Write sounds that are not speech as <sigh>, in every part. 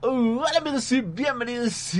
Hola amigos y bienvenidos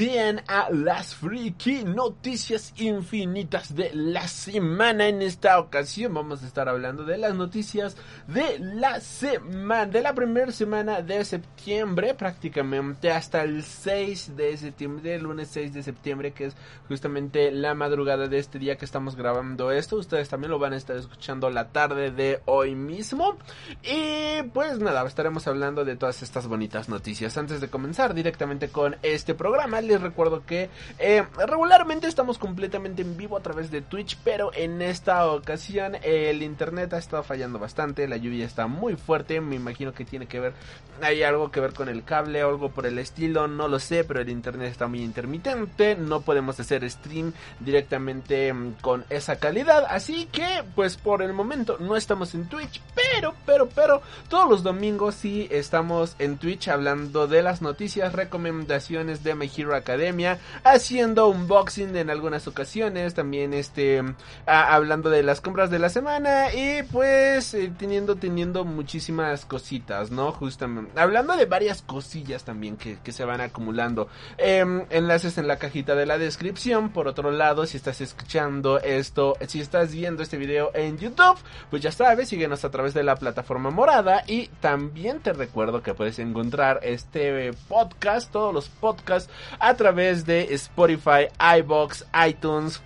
a las Freaky Noticias Infinitas de la semana. En esta ocasión vamos a estar hablando de las noticias de la semana, de la primera semana de septiembre, prácticamente hasta el 6 de septiembre, el lunes 6 de septiembre, que es justamente la madrugada de este día que estamos grabando esto. Ustedes también lo van a estar escuchando la tarde de hoy mismo. Y pues nada, estaremos hablando de todas estas bonitas noticias. Antes de comenzar, directamente con este programa. Les recuerdo que eh, regularmente estamos completamente en vivo a través de Twitch, pero en esta ocasión el internet ha estado fallando bastante, la lluvia está muy fuerte, me imagino que tiene que ver, hay algo que ver con el cable o algo por el estilo, no lo sé, pero el internet está muy intermitente, no podemos hacer stream directamente mm, con esa calidad, así que pues por el momento no estamos en Twitch, pero, pero, pero todos los domingos sí estamos en Twitch hablando de las noticias noticias, recomendaciones de My Hero Academia, haciendo unboxing en algunas ocasiones, también este hablando de las compras de la semana y pues eh, teniendo teniendo muchísimas cositas, ¿no? Justamente hablando de varias cosillas también que, que se van acumulando. Em, enlaces en la cajita de la descripción. Por otro lado, si estás escuchando esto, si estás viendo este video en YouTube, pues ya sabes, síguenos a través de la plataforma morada y también te recuerdo que puedes encontrar este podcast, todos los podcasts a través de Spotify, iBox, iTunes,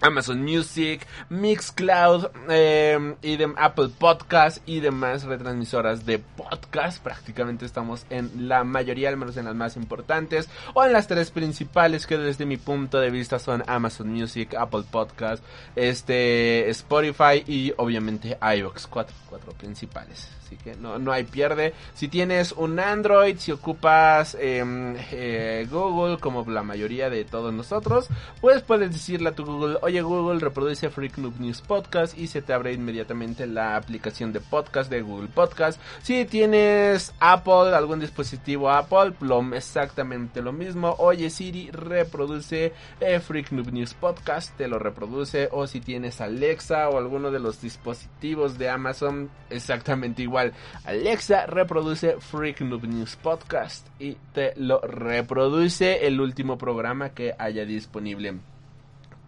Amazon Music, Mixcloud eh, y de Apple Podcast y demás retransmisoras de podcast. Prácticamente estamos en la mayoría, al menos en las más importantes, o en las tres principales que desde mi punto de vista son Amazon Music, Apple Podcast, este Spotify y obviamente iVoox, cuatro, cuatro principales. Así que no, no hay pierde. Si tienes un Android, si ocupas em, eh, Google, como la mayoría de todos nosotros, pues puedes decirle a tu Google, oye Google, reproduce Freak Noob News Podcast y se te abre inmediatamente la aplicación de podcast de Google Podcast. Si tienes Apple, algún dispositivo Apple, exactamente lo mismo. Oye Siri, reproduce eh, Freak Noob News Podcast, te lo reproduce. O si tienes Alexa o alguno de los dispositivos de Amazon, exactamente igual Alexa reproduce Freak Noob News Podcast y te lo reproduce el último programa que haya disponible.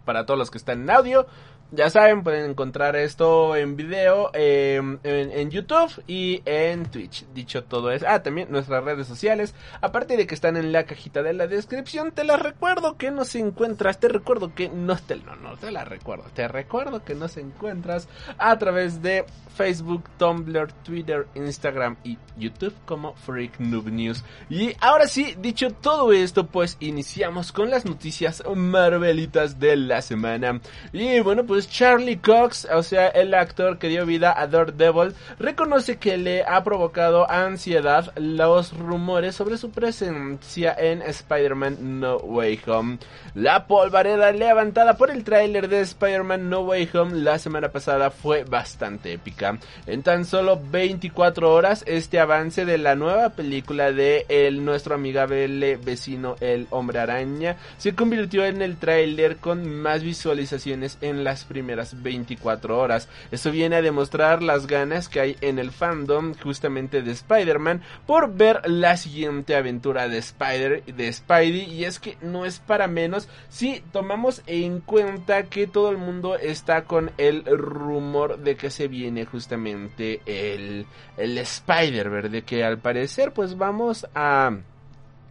Para todos los que están en audio, ya saben, pueden encontrar esto en video em, en, YouTube y en Twitch. Dicho todo eso, ah, también nuestras redes sociales. Aparte de que están en la cajita de la descripción, te las recuerdo que nos encuentras. Te recuerdo que no te, no, no te la recuerdo. Te recuerdo que nos encuentras a través de Facebook, Tumblr, Twitter, Instagram y YouTube como Freak Noob News. Y ahora sí, dicho todo esto, pues iniciamos con las noticias marvelitas de la semana. Y bueno, pues Charlie Cox, o sea, el actor que dio vida a Daredevil, reconoce que le ha provocado ansiedad los rumores sobre su presencia en Spider-Man No Way Home. La polvareda levantada por el tráiler de Spider-Man No Way Home la semana pasada fue bastante épica. En tan solo 24 horas, este avance de la nueva película de nuestro amigable vecino El Hombre Araña se convirtió en el tráiler con más visualizaciones en las primeras 24 horas. Eso viene a demostrar las ganas que hay en el fandom justamente de Spider-Man por ver la siguiente aventura de Spider de Spidey y es que no es para menos si tomamos en cuenta que todo el mundo está con el rumor de que se viene justamente el el Spider-Verse que al parecer pues vamos a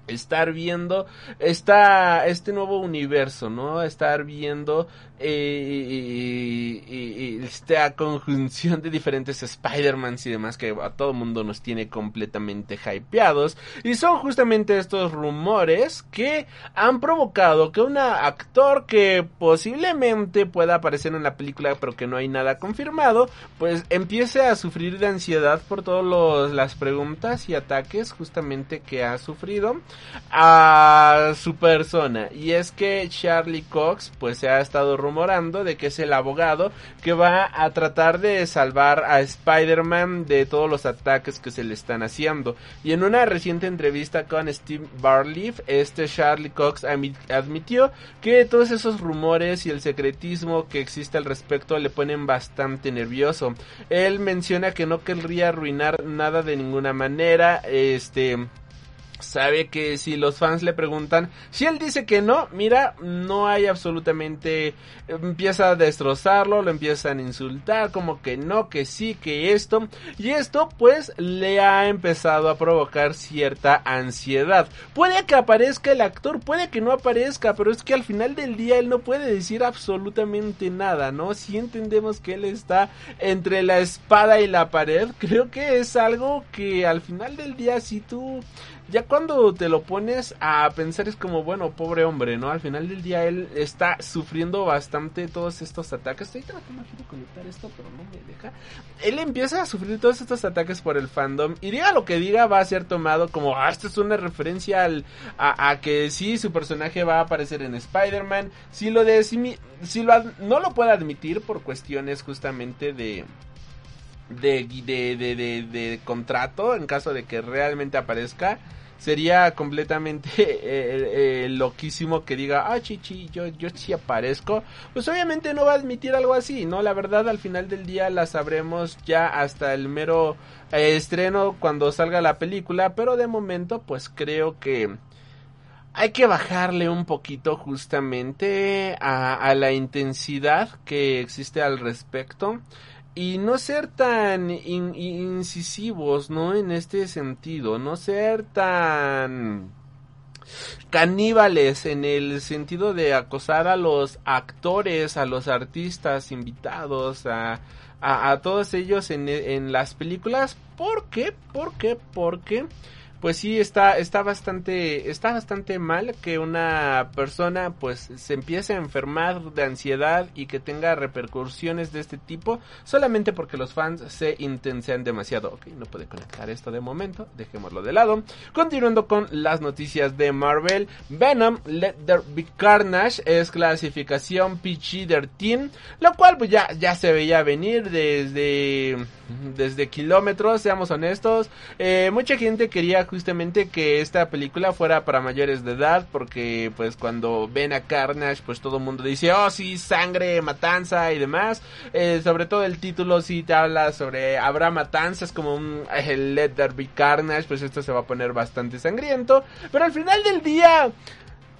estar viendo esta, este nuevo universo, ¿no? Estar viendo eh, esta conjunción de diferentes Spider-Mans y demás que a todo mundo nos tiene completamente hypeados. Y son justamente estos rumores que han provocado que un actor que posiblemente pueda aparecer en la película pero que no hay nada confirmado, pues empiece a sufrir de ansiedad por todas las preguntas y ataques justamente que ha sufrido. a su persona. Y es que Charlie Cox pues se ha estado rumorando de que es el abogado que va a tratar de salvar a Spider-Man de todos los ataques que se le están haciendo. Y en una reciente entrevista con Steve Barleaf, este Charlie Cox admitió que todos esos rumores y el secretismo que existe al respecto le ponen bastante nervioso. Él menciona que no querría arruinar nada de ninguna manera, este sabe que si los fans le preguntan, si él dice que no, mira, no hay absolutamente, empieza a destrozarlo, lo empiezan a insultar, como que no, que sí, que esto, y esto pues le ha empezado a provocar cierta ansiedad. Puede que aparezca el actor, puede que no aparezca, pero es que al final del día él no puede decir absolutamente nada, ¿no? Si entendemos que él está entre la espada y la pared, <laughs> creo que es algo que al final del día si tú ya cuando te lo pones a pensar es como, bueno, pobre hombre, ¿no? Al final del día él está sufriendo bastante todos estos ataques. Estoy tratando de conectar esto, pero no me deja. Él empieza a sufrir todos estos ataques por el fandom y diga lo que diga va a ser tomado como, ah, esto es una referencia al, a, que sí, su personaje va a aparecer en Spider-Man. Si lo de, si, si lo, no lo puede admitir por cuestiones justamente de de, de, de, de, contrato en caso de que realmente aparezca sería completamente <laughs> eh, eh, loquísimo que diga, ah, chichi, yo, yo sí aparezco. Pues obviamente no va a admitir algo así, ¿no? La verdad al final del día la sabremos ya hasta el mero eh, estreno cuando salga la película, pero de momento pues creo que hay que bajarle un poquito justamente a, a la intensidad que existe al respecto y no ser tan incisivos, ¿no? En este sentido, no ser tan caníbales en el sentido de acosar a los actores, a los artistas invitados, a, a, todos ellos en, en las películas. ¿Por qué? ¿Por qué? Porque pues sí está está bastante está bastante mal que una persona pues se empiece a enfermar de ansiedad y que tenga repercusiones de este tipo solamente porque los fans se intensean demasiado. Ok, no puede conectar esto de momento, dejémoslo de lado. Continuando con las noticias de Marvel, Venom Let There Be Carnage es clasificación PG-13, lo cual pues ya ya se veía venir desde desde kilómetros, seamos honestos. Eh, mucha gente quería justamente que esta película fuera para mayores de edad porque pues cuando ven a Carnage pues todo el mundo dice oh sí sangre matanza y demás eh, sobre todo el título sí te habla sobre habrá matanzas como un el Let There Be Carnage pues esto se va a poner bastante sangriento pero al final del día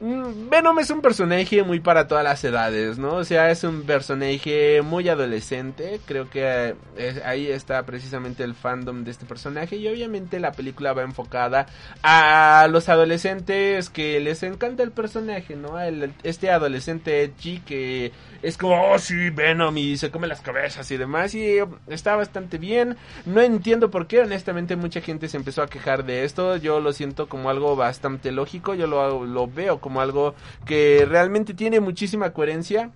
Venom es un personaje muy para todas las edades, ¿no? O sea, es un personaje muy adolescente. Creo que eh, ahí está precisamente el fandom de este personaje. Y obviamente la película va enfocada a los adolescentes que les encanta el personaje, ¿no? Este adolescente edgy que es como, oh sí, Venom y se come las cabezas y demás. Y está bastante bien. No entiendo por qué, honestamente, mucha gente se empezó a quejar de esto. Yo lo siento como algo bastante lógico. Yo lo, lo veo como algo que realmente tiene muchísima coherencia.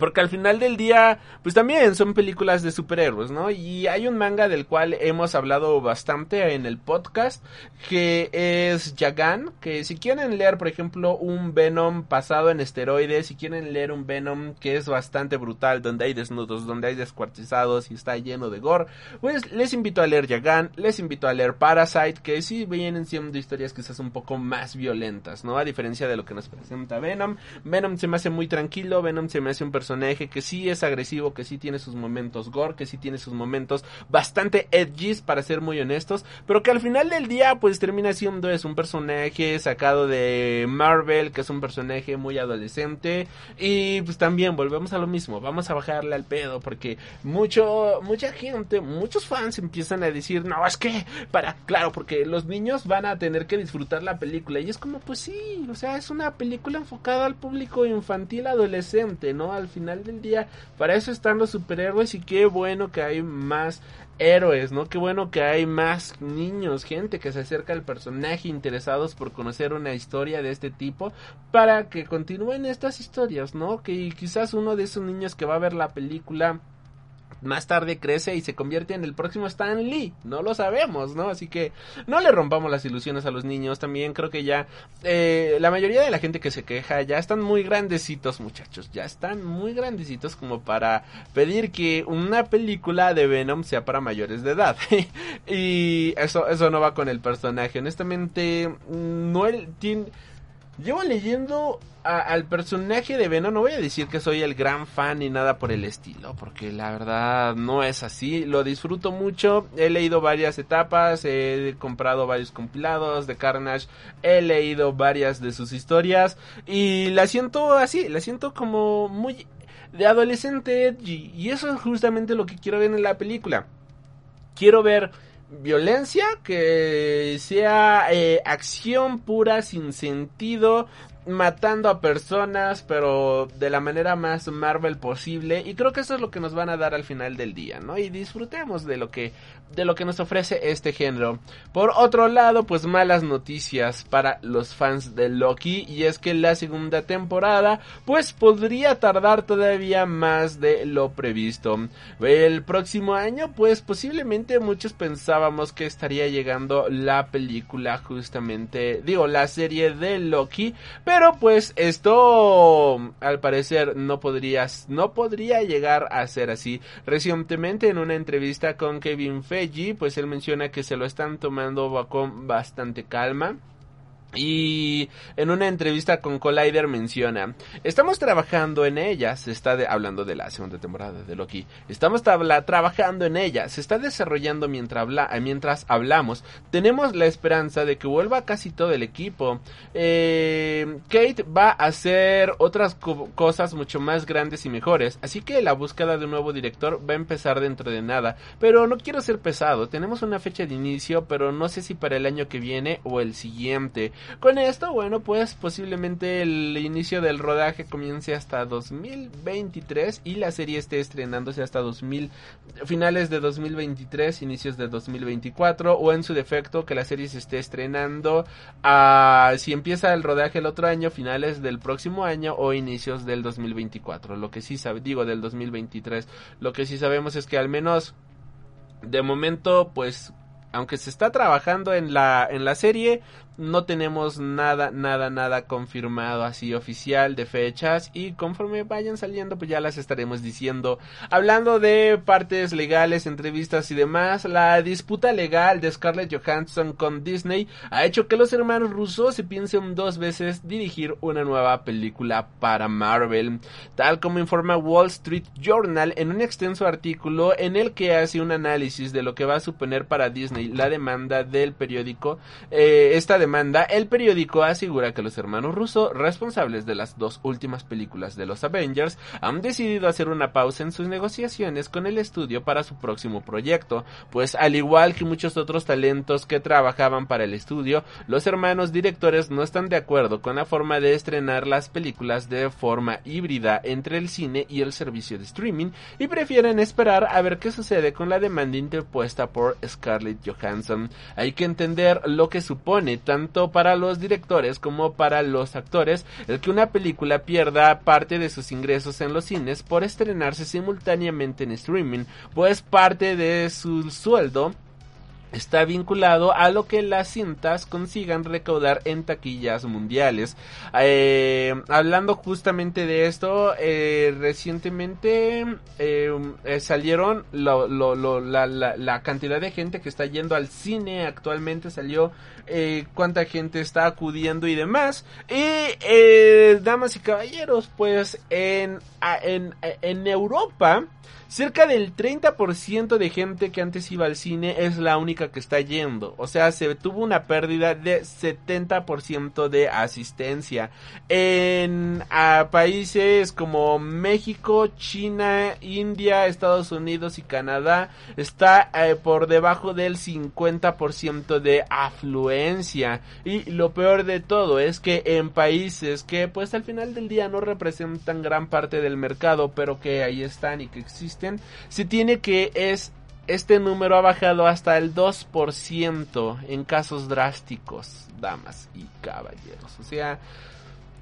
Porque al final del día, pues también son películas de superhéroes, ¿no? Y hay un manga del cual hemos hablado bastante en el podcast, que es Yagan, que si quieren leer, por ejemplo, un Venom pasado en esteroides, si quieren leer un Venom que es bastante brutal, donde hay desnudos, donde hay descuartizados y está lleno de gore, pues les invito a leer Yagan, les invito a leer Parasite, que sí vienen siendo historias quizás un poco más violentas, ¿no? A diferencia de lo que nos presenta Venom. Venom se me hace muy tranquilo, Venom se me hace un personaje personaje que sí es agresivo, que sí tiene sus momentos gore, que sí tiene sus momentos bastante edgys, para ser muy honestos, pero que al final del día, pues termina siendo es un personaje sacado de Marvel, que es un personaje muy adolescente, y pues también volvemos a lo mismo, vamos a bajarle al pedo, porque mucho, mucha gente, muchos fans empiezan a decir, no, es que, para, claro, porque los niños van a tener que disfrutar la película, y es como, pues sí, o sea, es una película enfocada al público infantil adolescente, ¿no? Al final del día, para eso están los superhéroes y qué bueno que hay más héroes, ¿no? Qué bueno que hay más niños, gente que se acerca al personaje interesados por conocer una historia de este tipo para que continúen estas historias, ¿no? Que quizás uno de esos niños que va a ver la película más tarde crece y se convierte en el próximo Stan Lee. No lo sabemos, ¿no? Así que no le rompamos las ilusiones a los niños. También creo que ya eh, la mayoría de la gente que se queja ya están muy grandecitos, muchachos. Ya están muy grandecitos como para pedir que una película de Venom sea para mayores de edad. <laughs> y eso, eso no va con el personaje. Honestamente, no el tiene Llevo leyendo al personaje de Venom, no voy a decir que soy el gran fan ni nada por el estilo, porque la verdad no es así. Lo disfruto mucho, he leído varias etapas, he comprado varios compilados de Carnage, he leído varias de sus historias y la siento así, la siento como muy de adolescente edgy y eso es justamente lo que quiero ver en la película. Quiero ver violencia, que sea eh, acción pura, sin sentido, matando a personas, pero de la manera más Marvel posible. Y creo que eso es lo que nos van a dar al final del día, ¿no? Y disfrutemos de lo que, de lo que nos ofrece este género. Por otro lado, pues malas noticias para los fans de Loki. Y es que la segunda temporada, pues podría tardar todavía más de lo previsto. El próximo año, pues posiblemente muchos pensábamos que estaría llegando la película justamente, digo, la serie de Loki. Pues esto al parecer no podría, no podría llegar a ser así. Recientemente en una entrevista con Kevin Feige, pues él menciona que se lo están tomando con bastante calma y en una entrevista con Collider menciona, estamos trabajando en ella, se está hablando de la segunda temporada de Loki, estamos trabajando en ella, se está desarrollando mientras, mientras hablamos, tenemos la esperanza de que vuelva casi todo el equipo, eh, Kate va a hacer otras cosas mucho más grandes y mejores, así que la búsqueda de un nuevo director va a empezar dentro de nada, pero no quiero ser pesado, tenemos una fecha de inicio, pero no sé si para el año que viene o el siguiente, con esto, bueno, pues posiblemente el inicio del rodaje comience hasta 2023 y la serie esté estrenándose hasta 2000, finales de 2023, inicios de 2024 o en su defecto que la serie se esté estrenando a, si empieza el rodaje el otro año, finales del próximo año o inicios del 2024. Lo que sí sabe, digo del 2023, lo que sí sabemos es que al menos de momento pues aunque se está trabajando en la en la serie no tenemos nada, nada, nada confirmado así oficial de fechas y conforme vayan saliendo pues ya las estaremos diciendo. Hablando de partes legales, entrevistas y demás, la disputa legal de Scarlett Johansson con Disney ha hecho que los hermanos rusos se piensen dos veces dirigir una nueva película para Marvel, tal como informa Wall Street Journal en un extenso artículo en el que hace un análisis de lo que va a suponer para Disney la demanda del periódico. Eh, esta demanda el periódico asegura que los hermanos Russo, responsables de las dos últimas películas de los Avengers, han decidido hacer una pausa en sus negociaciones con el estudio para su próximo proyecto, pues al igual que muchos otros talentos que trabajaban para el estudio, los hermanos directores no están de acuerdo con la forma de estrenar las películas de forma híbrida entre el cine y el servicio de streaming y prefieren esperar a ver qué sucede con la demanda interpuesta por Scarlett Johansson. Hay que entender lo que supone tanto para los directores como para los actores el que una película pierda parte de sus ingresos en los cines por estrenarse simultáneamente en streaming, pues parte de su sueldo está vinculado a lo que las cintas consigan recaudar en taquillas mundiales. Eh, hablando justamente de esto, eh, recientemente eh, salieron la, cantidad de gente que está yendo al cine actualmente, salió cuánta gente está acudiendo y demás. Y, damas y caballeros, pues en, en, en Europa, Cerca del 30% de gente que antes iba al cine es la única que está yendo. O sea, se tuvo una pérdida de 70% de asistencia. En países como México, China, India, Estados Unidos y Canadá está eh, por debajo del 50% de afluencia. Y lo peor de todo es que en países que pues al final del día no representan gran parte del mercado, pero que ahí están y que existen se tiene que es este número ha bajado hasta el 2% en casos drásticos, damas y caballeros. O sea,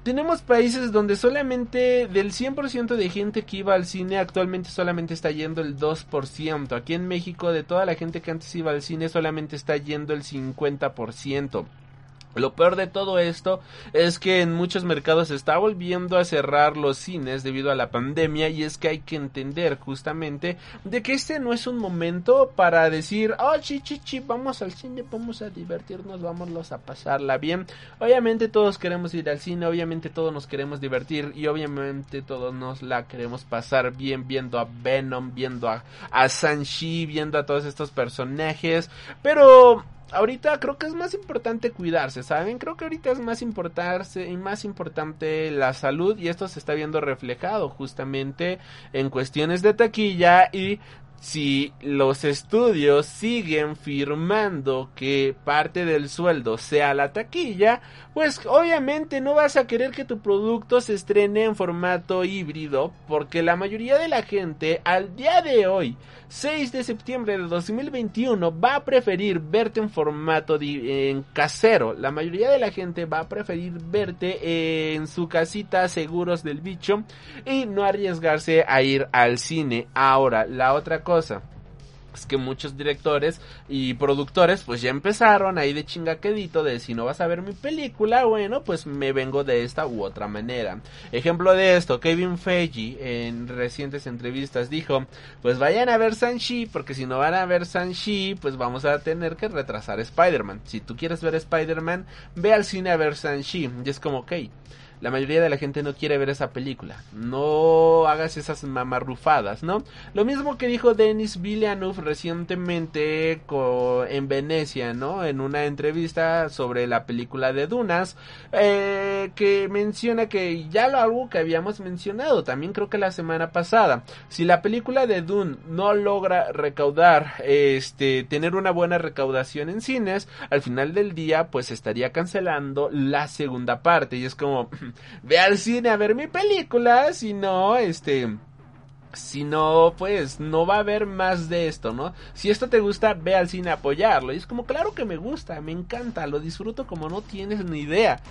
tenemos países donde solamente del 100% de gente que iba al cine actualmente solamente está yendo el 2%. Aquí en México de toda la gente que antes iba al cine solamente está yendo el 50%. Lo peor de todo esto es que en muchos mercados se está volviendo a cerrar los cines debido a la pandemia y es que hay que entender justamente de que este no es un momento para decir, oh, chi, chi, chi, vamos al cine, vamos a divertirnos, vámonos a pasarla bien. Obviamente todos queremos ir al cine, obviamente todos nos queremos divertir y obviamente todos nos la queremos pasar bien viendo a Venom, viendo a, a Sanshi, viendo a todos estos personajes, pero ahorita creo que es más importante cuidarse, ¿saben? Creo que ahorita es más importante y más importante la salud y esto se está viendo reflejado justamente en cuestiones de taquilla y si los estudios siguen firmando que parte del sueldo sea la taquilla, pues obviamente no vas a querer que tu producto se estrene en formato híbrido, porque la mayoría de la gente al día de hoy, 6 de septiembre de 2021, va a preferir verte en formato en casero. La mayoría de la gente va a preferir verte en su casita seguros del bicho y no arriesgarse a ir al cine. Ahora, la otra cosa es que muchos directores y productores pues ya empezaron ahí de chingaquedito de si no vas a ver mi película, bueno, pues me vengo de esta u otra manera. Ejemplo de esto, Kevin Feige en recientes entrevistas dijo, pues vayan a ver Sanchi porque si no van a ver Sanchi pues vamos a tener que retrasar Spider-Man. Si tú quieres ver Spider-Man, ve al cine a ver Sanchi. Y es como, ok la mayoría de la gente no quiere ver esa película. No hagas esas mamarrufadas, ¿no? Lo mismo que dijo Denis Villeneuve recientemente en Venecia, ¿no? En una entrevista sobre la película de Dunas, eh, que menciona que ya lo algo que habíamos mencionado, también creo que la semana pasada, si la película de Dune no logra recaudar, este, tener una buena recaudación en cines, al final del día, pues estaría cancelando la segunda parte y es como ve al cine a ver mi película, si no, este... Si no, pues no va a haber más de esto, ¿no? Si esto te gusta, ve al cine a apoyarlo. Y es como, claro que me gusta, me encanta, lo disfruto como no tienes ni idea.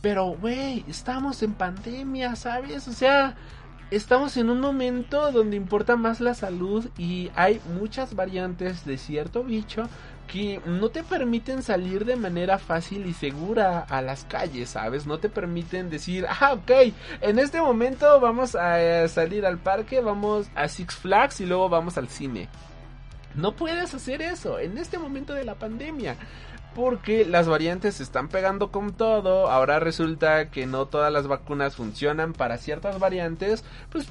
Pero, güey, estamos en pandemia, ¿sabes? O sea, estamos en un momento donde importa más la salud y hay muchas variantes de cierto bicho que no te permiten salir de manera fácil y segura a las calles, ¿sabes? No te permiten decir, ah, ok, en este momento vamos a eh, salir al parque, vamos a Six Flags y luego vamos al cine. No puedes hacer eso en este momento de la pandemia. Porque las variantes se están pegando con todo. Ahora resulta que no todas las vacunas funcionan para ciertas variantes. Pues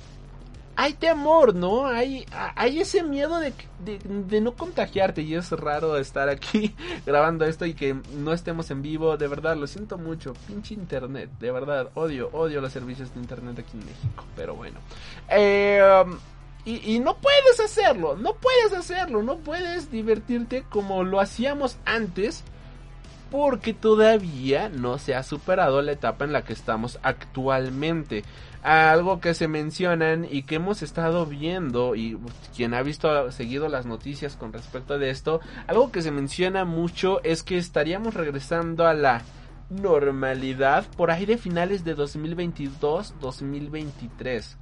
hay temor, ¿no? Hay, hay ese miedo de, de, no contagiarte y es raro estar aquí <laughs> grabando esto y que no estemos en vivo, de verdad, lo siento mucho, pinche internet, de verdad, odio, odio los servicios de internet aquí en México, pero bueno. Y, y no puedes hacerlo, no puedes hacerlo, no puedes divertirte como lo hacíamos antes porque todavía no se ha superado la etapa en la que estamos actualmente algo que se mencionan y que hemos estado viendo y quien ha visto seguido las noticias con respecto de esto, algo que se menciona mucho es que estaríamos regresando a la normalidad por ahí de finales de 2022-2023.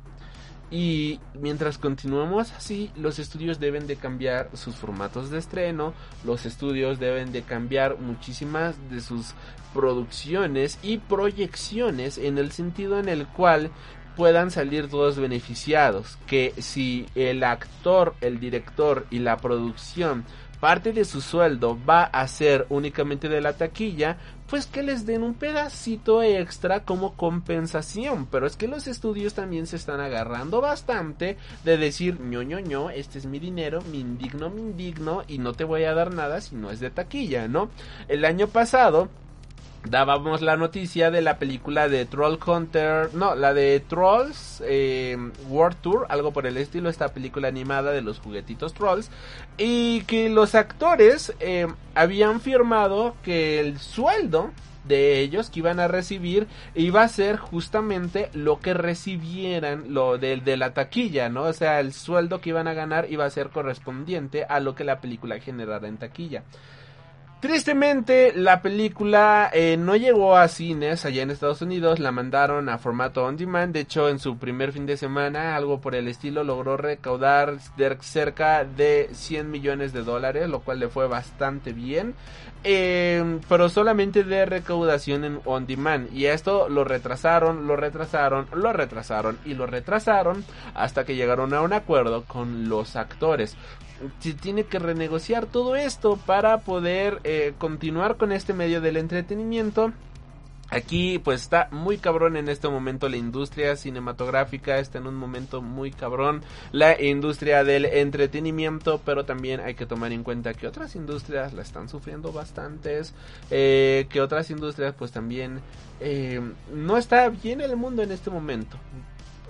Y mientras continuemos así, los estudios deben de cambiar sus formatos de estreno, los estudios deben de cambiar muchísimas de sus producciones y proyecciones en el sentido en el cual puedan salir todos beneficiados. Que si el actor, el director y la producción parte de su sueldo va a ser únicamente de la taquilla, pues que les den un pedacito extra como compensación. Pero es que los estudios también se están agarrando bastante de decir, ño, ño, ño, este es mi dinero, me indigno, me indigno y no te voy a dar nada si no es de taquilla, ¿no? El año pasado dábamos la noticia de la película de Troll Hunter, no, la de Trolls eh, World Tour, algo por el estilo, esta película animada de los juguetitos Trolls, y que los actores eh, habían firmado que el sueldo de ellos que iban a recibir iba a ser justamente lo que recibieran lo de, de la taquilla, ¿no? O sea, el sueldo que iban a ganar iba a ser correspondiente a lo que la película generara en taquilla. Tristemente, la película eh, no llegó a cines allá en Estados Unidos, la mandaron a formato on demand. De hecho, en su primer fin de semana, algo por el estilo, logró recaudar cerca de 100 millones de dólares, lo cual le fue bastante bien. Eh, pero solamente de recaudación en on demand. Y esto lo retrasaron, lo retrasaron, lo retrasaron y lo retrasaron hasta que llegaron a un acuerdo con los actores se tiene que renegociar todo esto para poder eh, continuar con este medio del entretenimiento. Aquí pues está muy cabrón en este momento la industria cinematográfica, está en un momento muy cabrón la industria del entretenimiento, pero también hay que tomar en cuenta que otras industrias la están sufriendo bastantes, eh, que otras industrias pues también eh, no está bien el mundo en este momento.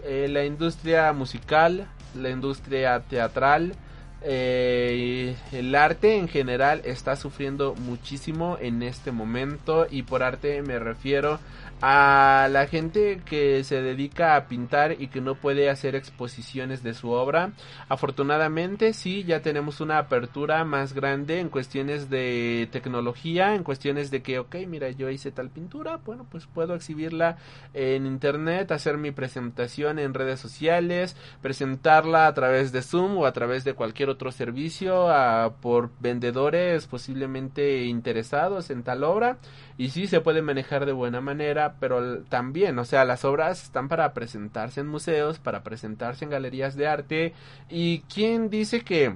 la industria musical, la industria teatral, eh, el arte en general está sufriendo muchísimo en este momento y por arte me refiero a la gente que se dedica a pintar y que no puede hacer exposiciones de su obra. Afortunadamente sí, ya tenemos una apertura más grande en cuestiones de tecnología, en cuestiones de que, ok, mira, yo hice tal pintura, bueno, pues puedo exhibirla en internet, hacer mi presentación en redes sociales, presentarla a través de Zoom o a través de cualquier otro servicio a, por vendedores posiblemente interesados en tal obra y sí se puede manejar de buena manera, pero también, o sea, las obras están para presentarse en museos, para presentarse en galerías de arte y quién dice que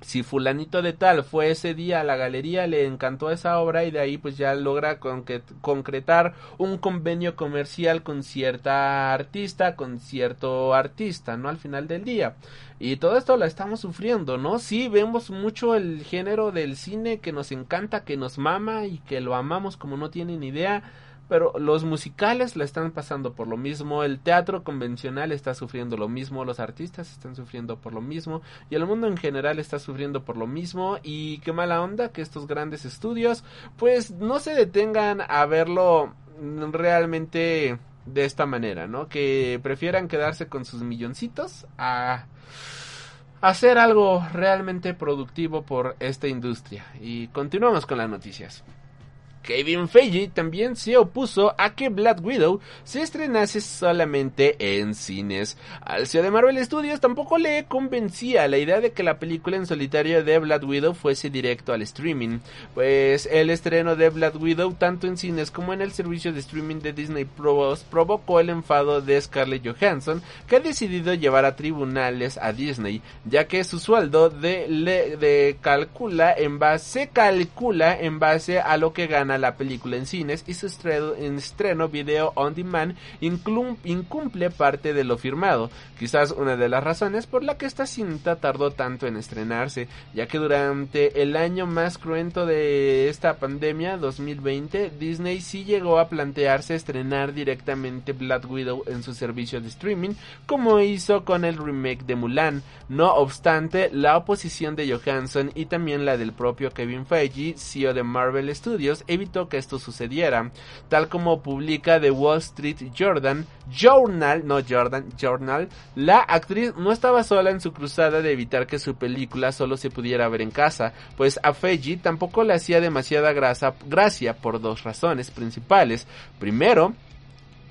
si fulanito de tal fue ese día a la galería, le encantó esa obra y de ahí pues ya logra concretar un convenio comercial con cierta artista, con cierto artista, ¿no? Al final del día. Y todo esto lo estamos sufriendo, ¿no? Sí, vemos mucho el género del cine que nos encanta, que nos mama y que lo amamos como no tienen idea pero los musicales la están pasando por lo mismo, el teatro convencional está sufriendo lo mismo, los artistas están sufriendo por lo mismo y el mundo en general está sufriendo por lo mismo y qué mala onda que estos grandes estudios pues no se detengan a verlo realmente de esta manera, ¿no? Que prefieran quedarse con sus milloncitos a hacer algo realmente productivo por esta industria. Y continuamos con las noticias. Kevin Feige también se opuso a que Black Widow se estrenase solamente en cines. Al CEO de Marvel Studios tampoco le convencía la idea de que la película en solitario de Black Widow fuese directo al streaming, pues el estreno de Black Widow tanto en cines como en el servicio de streaming de Disney Plus provocó el enfado de Scarlett Johansson, que ha decidido llevar a tribunales a Disney, ya que su sueldo de, de calcula en base se calcula en base a lo que gana la película en cines y su estreno, en estreno video on demand incumple parte de lo firmado. Quizás una de las razones por la que esta cinta tardó tanto en estrenarse, ya que durante el año más cruento de esta pandemia, 2020, Disney sí llegó a plantearse estrenar directamente Black Widow en su servicio de streaming, como hizo con el remake de Mulan. No obstante, la oposición de Johansson y también la del propio Kevin Feige, CEO de Marvel Studios, que esto sucediera, tal como publica The Wall Street Jordan, Journal, no Jordan, Journal, la actriz no estaba sola en su cruzada de evitar que su película solo se pudiera ver en casa, pues a Feiji tampoco le hacía demasiada grasa, gracia por dos razones principales. Primero,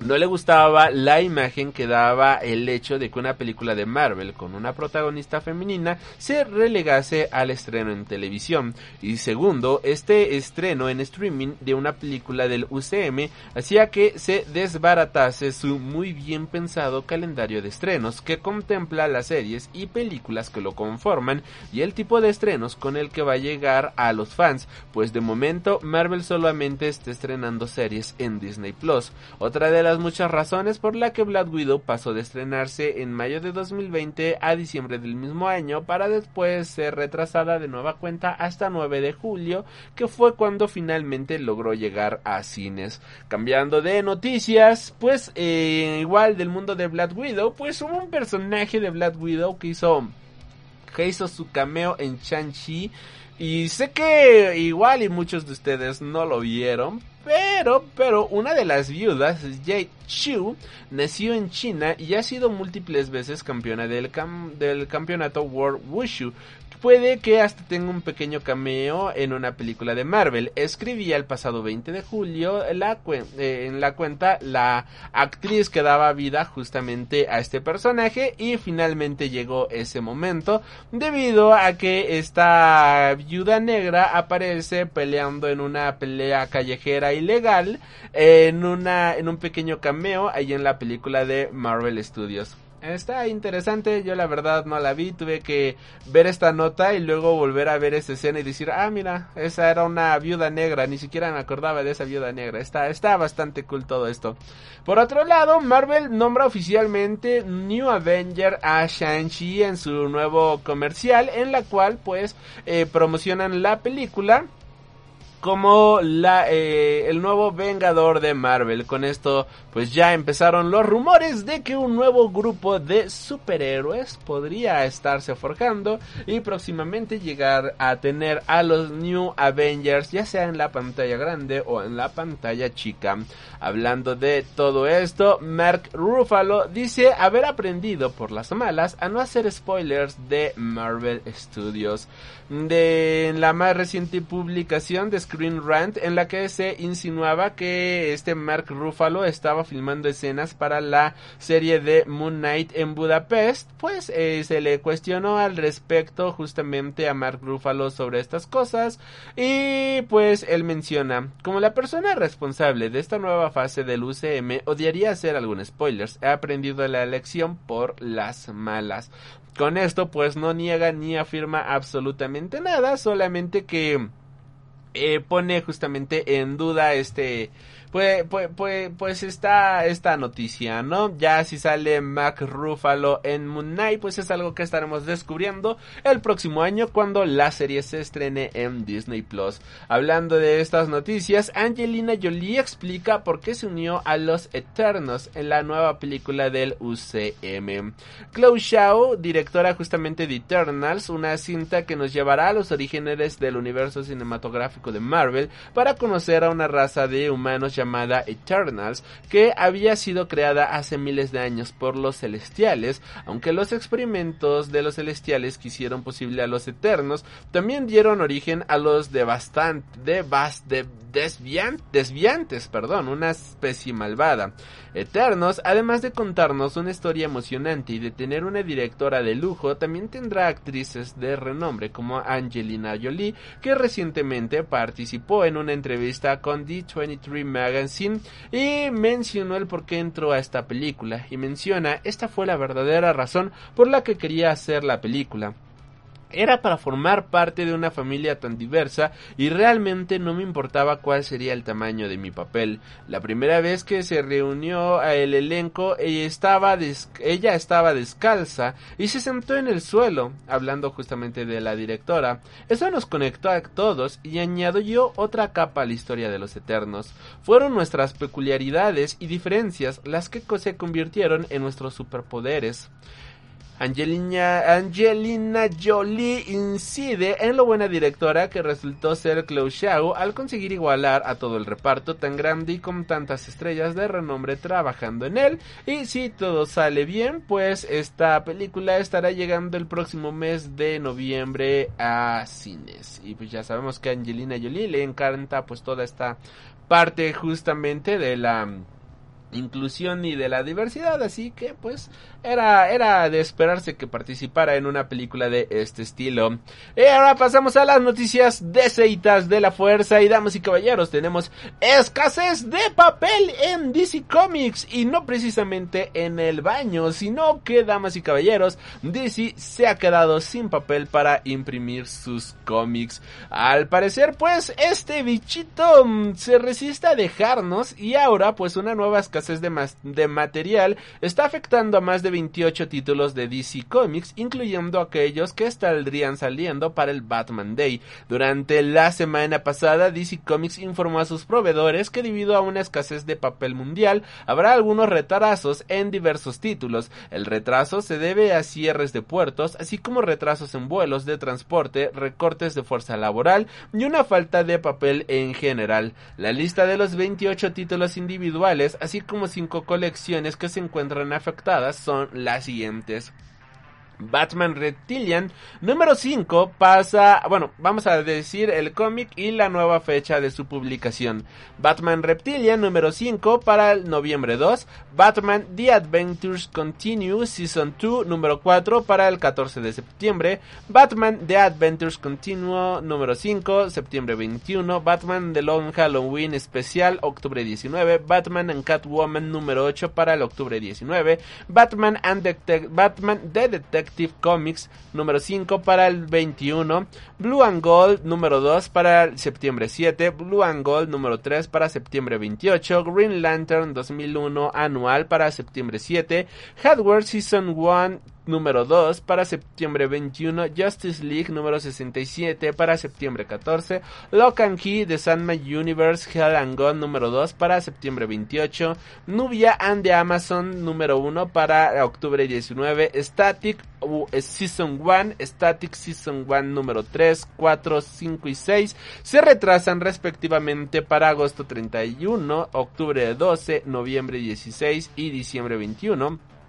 no le gustaba la imagen que daba el hecho de que una película de Marvel con una protagonista femenina se relegase al estreno en televisión. Y segundo, este estreno en streaming de una película del UCM hacía que se desbaratase su muy bien pensado calendario de estrenos que contempla las series y películas que lo conforman y el tipo de estrenos con el que va a llegar a los fans, pues de momento Marvel solamente está estrenando series en Disney Plus. Otra de muchas razones por la que Black Widow pasó de estrenarse en mayo de 2020 a diciembre del mismo año para después ser retrasada de nueva cuenta hasta 9 de julio, que fue cuando finalmente logró llegar a cines. Cambiando de noticias, pues eh, igual del mundo de Black Widow, pues hubo un personaje de Black Widow que hizo que hizo su cameo en Shang-Chi y sé que igual y muchos de ustedes no lo vieron, pero, pero una de las viudas, Jade Xu nació en China y ha sido múltiples veces campeona del, cam- del campeonato World Wushu. Puede que hasta tenga un pequeño cameo en una película de Marvel. Escribía el pasado 20 de julio eh, en la cuenta la actriz que daba vida justamente a este personaje y finalmente llegó ese momento debido a que esta viuda negra aparece peleando en una pelea callejera ilegal en una en un pequeño cameo ahí en la película de Marvel Studios. Está interesante, yo la verdad no la vi, tuve que ver esta nota y luego volver a ver esta escena y decir, ah, mira, esa era una viuda negra, ni siquiera me acordaba de esa viuda negra, está, está bastante cool todo esto. Por otro lado, Marvel nombra oficialmente New Avenger a Shang-Chi en su nuevo comercial, en la cual pues eh, promocionan la película como la eh, el nuevo Vengador de Marvel. Con esto, pues ya empezaron los rumores de que un nuevo grupo de superhéroes podría estarse forjando y próximamente llegar a tener a los New Avengers, ya sea en la pantalla grande o en la pantalla chica. Hablando de todo esto, Mark Ruffalo dice haber aprendido por las malas a no hacer spoilers de Marvel Studios. De la más reciente publicación de Screen Rant en la que se insinuaba que este Mark Ruffalo estaba filmando escenas para la serie de Moon Knight en Budapest, pues eh, se le cuestionó al respecto justamente a Mark Ruffalo sobre estas cosas. Y pues él menciona, como la persona responsable de esta nueva fase del UCM odiaría hacer algún spoilers, he aprendido la lección por las malas. Con esto pues no niega ni afirma absolutamente nada, solamente que eh, pone justamente en duda este pues, pues, pues, pues está esta noticia, ¿no? Ya si sale Mac Ruffalo en Moon Knight, pues es algo que estaremos descubriendo el próximo año cuando la serie se estrene en Disney Plus. Hablando de estas noticias, Angelina Jolie explica por qué se unió a los Eternos en la nueva película del UCM. Chloe Zhao, directora justamente de Eternals, una cinta que nos llevará a los orígenes del universo cinematográfico de Marvel para conocer a una raza de humanos llamada Eternals, que había sido creada hace miles de años por los celestiales, aunque los experimentos de los celestiales que hicieron posible a los eternos también dieron origen a los devastant, devas, de, desvian, desviantes, perdón, una especie malvada. Eternos, además de contarnos una historia emocionante y de tener una directora de lujo, también tendrá actrices de renombre como Angelina Jolie, que recientemente participó en una entrevista con D23 Y mencionó el por qué entró a esta película y menciona esta fue la verdadera razón por la que quería hacer la película. Era para formar parte de una familia tan diversa y realmente no me importaba cuál sería el tamaño de mi papel. La primera vez que se reunió el elenco, ella estaba, ella estaba descalza y se sentó en el suelo, hablando justamente de la directora. Eso nos conectó a todos y añadió otra capa a la historia de los Eternos. Fueron nuestras peculiaridades y diferencias las que se convirtieron en nuestros superpoderes. Angelina, Angelina Jolie incide en lo buena directora que resultó ser Chloe Zhao al conseguir igualar a todo el reparto tan grande y con tantas estrellas de renombre trabajando en él. Y si todo sale bien, pues esta película estará llegando el próximo mes de noviembre a cines. Y pues ya sabemos que a Angelina Jolie le encanta pues toda esta parte justamente de la inclusión y de la diversidad, así que pues era, era de esperarse que participara en una película de este estilo. Y ahora pasamos a las noticias deseitas de la fuerza y damas y caballeros, tenemos escasez de papel en DC Comics y no precisamente en el baño, sino que damas y caballeros, DC se ha quedado sin papel para imprimir sus cómics. Al parecer pues este bichito mm, se resiste a dejarnos y ahora pues una nueva escasez de, de, material está afectando a más de 28 títulos de DC Comics, incluyendo aquellos que estarían saliendo para el Batman Day. Durante la semana pasada, DC Comics informó a sus proveedores que debido a una escasez de papel mundial, habrá algunos retrasos en diversos títulos. El retraso se debe a cierres de puertos, así como retrasos en vuelos de transporte, recortes de fuerza laboral y una falta de papel en general. La lista de los 28 títulos individuales, así como cinco colecciones que se encuentran afectadas son las siguientes. Batman Reptilian número 5 pasa, bueno, vamos a decir el cómic y la nueva fecha de su publicación. Batman Reptilian número 5 para el noviembre 2, Batman The Adventures Continue Season 2 número 4 para el 14 de septiembre, Batman The Adventures Continue número 5 septiembre 21, Batman The Long Halloween especial octubre 19, Batman and Catwoman número 8 para el octubre 19, Batman and Batman The Detective Comics número 5 para el 21, Blue and Gold número 2 para el septiembre 7, Blue and Gold número 3 para septiembre 28, Green Lantern 2001 anual para septiembre 7, Hardware Season 1 número 2 para septiembre 21, Justice League número 67 para septiembre 14, Lock and Key de Sandman Universe Hell and Gone número 2 para septiembre 28, Nubia and the Amazon número 1 para octubre 19, Static Season 1, Static Season 1 número 3, 4, 5 y 6 se retrasan respectivamente para agosto 31, octubre 12, noviembre 16 y diciembre 21.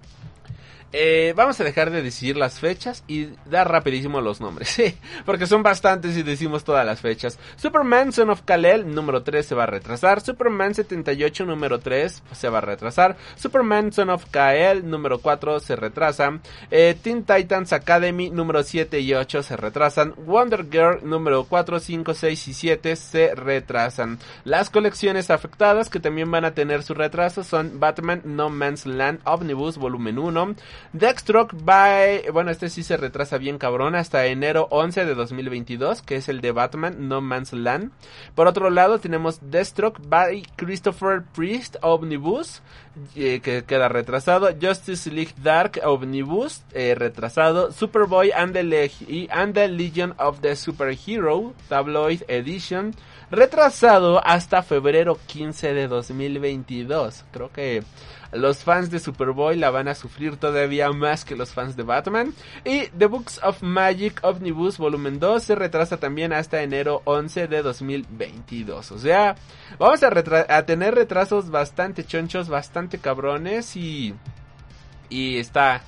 Eh, vamos a dejar de decir las fechas y dar rapidísimo los nombres, <laughs> sí, porque son bastantes y decimos todas las fechas. Superman Son of Kal-El número 3 se va a retrasar, Superman 78 número 3 se va a retrasar, Superman Son of Kal-El número 4 se retrasa, eh, Teen Titans Academy número 7 y 8 se retrasan, Wonder Girl número 4, 5, 6 y 7 se retrasan. Las colecciones afectadas que también van a tener su retraso son Batman No Man's Land Omnibus volumen 1, Deathstroke by, bueno, este sí se retrasa bien cabrón hasta enero 11 de 2022, que es el de Batman No Man's Land. Por otro lado tenemos Deathstroke by Christopher Priest Omnibus, eh, que queda retrasado. Justice League Dark Omnibus, eh, retrasado. Superboy and the, and the Legion of the Superhero Tabloid Edition, retrasado hasta febrero 15 de 2022. Creo que los fans de Superboy la van a sufrir todavía más que los fans de Batman. Y The Books of Magic Omnibus Volumen 2 se retrasa también hasta enero 11 de 2022. O sea, vamos a, a tener retrasos bastante chonchos, bastante cabrones y... Y está...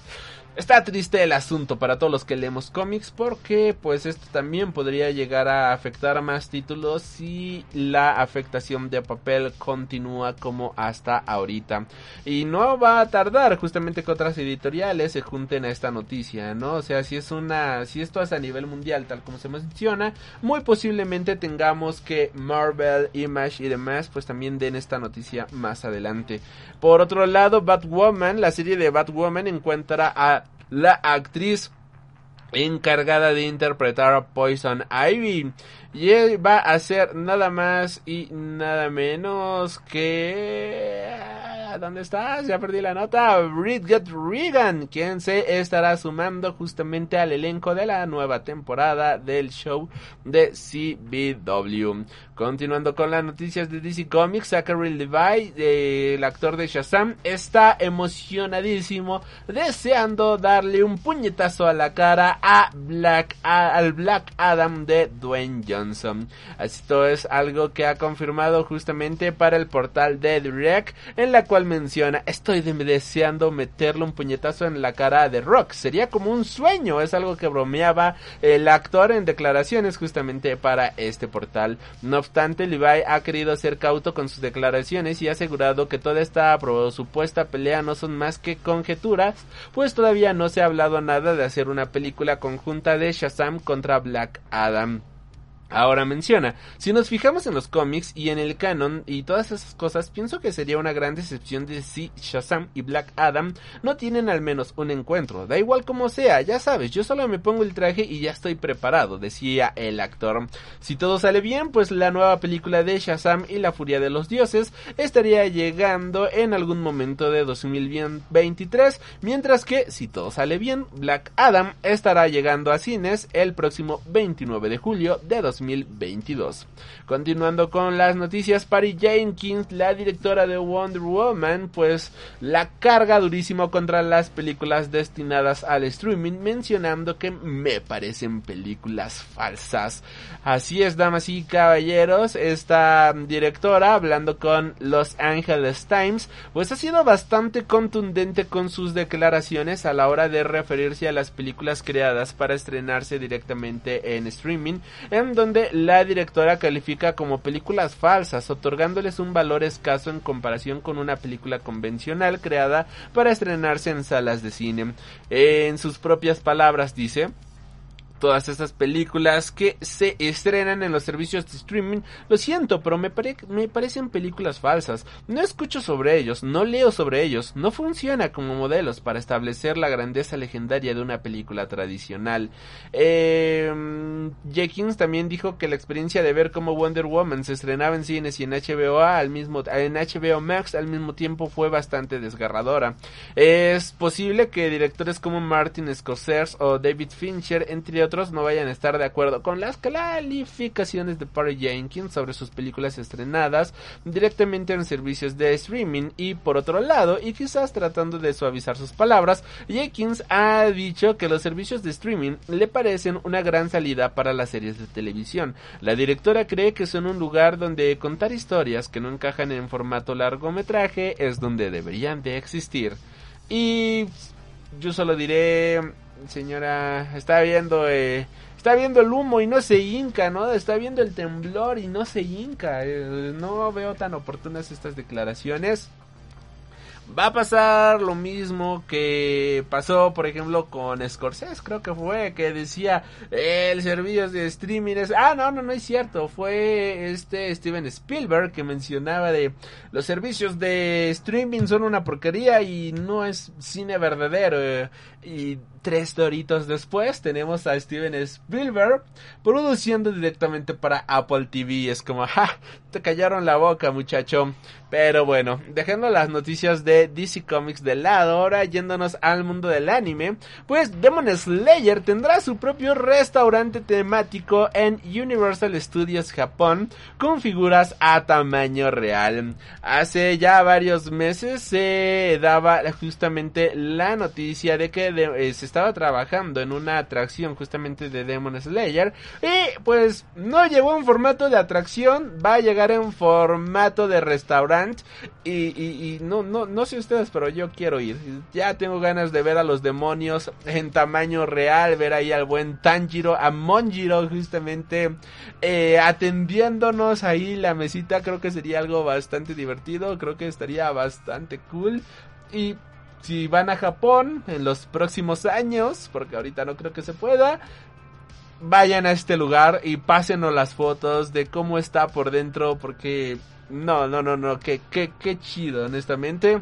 Está triste el asunto para todos los que leemos cómics porque pues esto también podría llegar a afectar a más títulos si la afectación de papel continúa como hasta ahorita. Y no va a tardar justamente que otras editoriales se junten a esta noticia, ¿no? O sea, si es una si esto es a nivel mundial tal como se menciona, muy posiblemente tengamos que Marvel, Image y demás pues también den esta noticia más adelante. Por otro lado, Batwoman, la serie de Batwoman encuentra a la actriz encargada de interpretar a Poison Ivy. Y él va a ser nada más y nada menos que... ¿Dónde estás? Ya perdí la nota. Bridget Regan, quien se estará sumando justamente al elenco de la nueva temporada del show de CBW. Continuando con las noticias de DC Comics, Zachary Levi, el actor de Shazam, está emocionadísimo, deseando darle un puñetazo a la cara a Black, al Black Adam de Dwayne Johnson. Esto es algo que ha confirmado justamente para el portal de Direct, en la cual menciona, estoy deseando meterle un puñetazo en la cara de Rock. Sería como un sueño, es algo que bromeaba el actor en declaraciones justamente para este portal. No obstante, Levi ha querido ser cauto con sus declaraciones y ha asegurado que toda esta supuesta pelea no son más que conjeturas, pues todavía no se ha hablado nada de hacer una película conjunta de Shazam contra Black Adam. Ahora menciona, si nos fijamos en los cómics y en el canon y todas esas cosas, pienso que sería una gran decepción de si Shazam y Black Adam no tienen al menos un encuentro. Da igual como sea, ya sabes, yo solo me pongo el traje y ya estoy preparado, decía el actor. Si todo sale bien, pues la nueva película de Shazam y la Furia de los Dioses estaría llegando en algún momento de 2023, mientras que, si todo sale bien, Black Adam estará llegando a cines el próximo 29 de julio de 2023. 2022. Continuando con las noticias, Patty Jenkins, la directora de Wonder Woman, pues la carga durísimo contra las películas destinadas al streaming, mencionando que me parecen películas falsas. Así es, damas y caballeros, esta directora, hablando con Los Angeles Times, pues ha sido bastante contundente con sus declaraciones a la hora de referirse a las películas creadas para estrenarse directamente en streaming, en donde la directora califica como películas falsas, otorgándoles un valor escaso en comparación con una película convencional creada para estrenarse en salas de cine. En sus propias palabras dice, todas estas películas que se estrenan en los servicios de streaming. Lo siento, pero me, me parecen películas falsas. No escucho sobre ellos, no leo sobre ellos, no funciona como modelos para establecer la grandeza legendaria de una película tradicional. Eh, Jenkins también dijo que la experiencia de ver cómo Wonder Woman se estrenaba en cines y en HBO al mismo en HBO Max al mismo tiempo fue bastante desgarradora. Es posible que directores como Martin Scorsese o David Fincher entre otros no vayan a estar de acuerdo con las calificaciones de Patty Jenkins sobre sus películas estrenadas directamente en servicios de streaming y por otro lado y quizás tratando de suavizar sus palabras Jenkins ha dicho que los servicios de streaming le parecen una gran salida para las series de televisión. La directora cree que son un lugar donde contar historias que no encajan en formato largometraje es donde deberían de existir. Y yo solo diré señora, está viendo, eh, está viendo el humo y no se hinca, ¿no? Está viendo el temblor y no se hinca. Eh, no veo tan oportunas estas declaraciones. Va a pasar lo mismo que pasó, por ejemplo, con Scorsese, creo que fue, que decía, el servicio de streaming es... Ah, no, no, no es cierto, fue este Steven Spielberg que mencionaba de los servicios de streaming son una porquería y no es cine verdadero. Y tres doritos después tenemos a Steven Spielberg produciendo directamente para Apple TV. Es como, ja, te callaron la boca muchacho. Pero bueno, dejando las noticias de DC Comics de lado, ahora yéndonos al mundo del anime, pues Demon Slayer tendrá su propio restaurante temático en Universal Studios Japón con figuras a tamaño real. Hace ya varios meses se daba justamente la noticia de que eh, se estaba trabajando en una atracción justamente de Demon Slayer y pues no llegó en formato de atracción, va a llegar en formato de restaurante y, no, no, no sé ustedes, pero yo quiero ir. Ya tengo ganas de ver a los demonios en tamaño real, ver ahí al buen Tanjiro, a Monjiro justamente eh, atendiéndonos ahí la mesita, creo que sería algo bastante divertido, creo que estaría bastante cool. Y si van a Japón en los próximos años, porque ahorita no creo que se pueda, vayan a este lugar y pásenos las fotos de cómo está por dentro, porque no, no, no, no, qué, qué, qué chido, honestamente.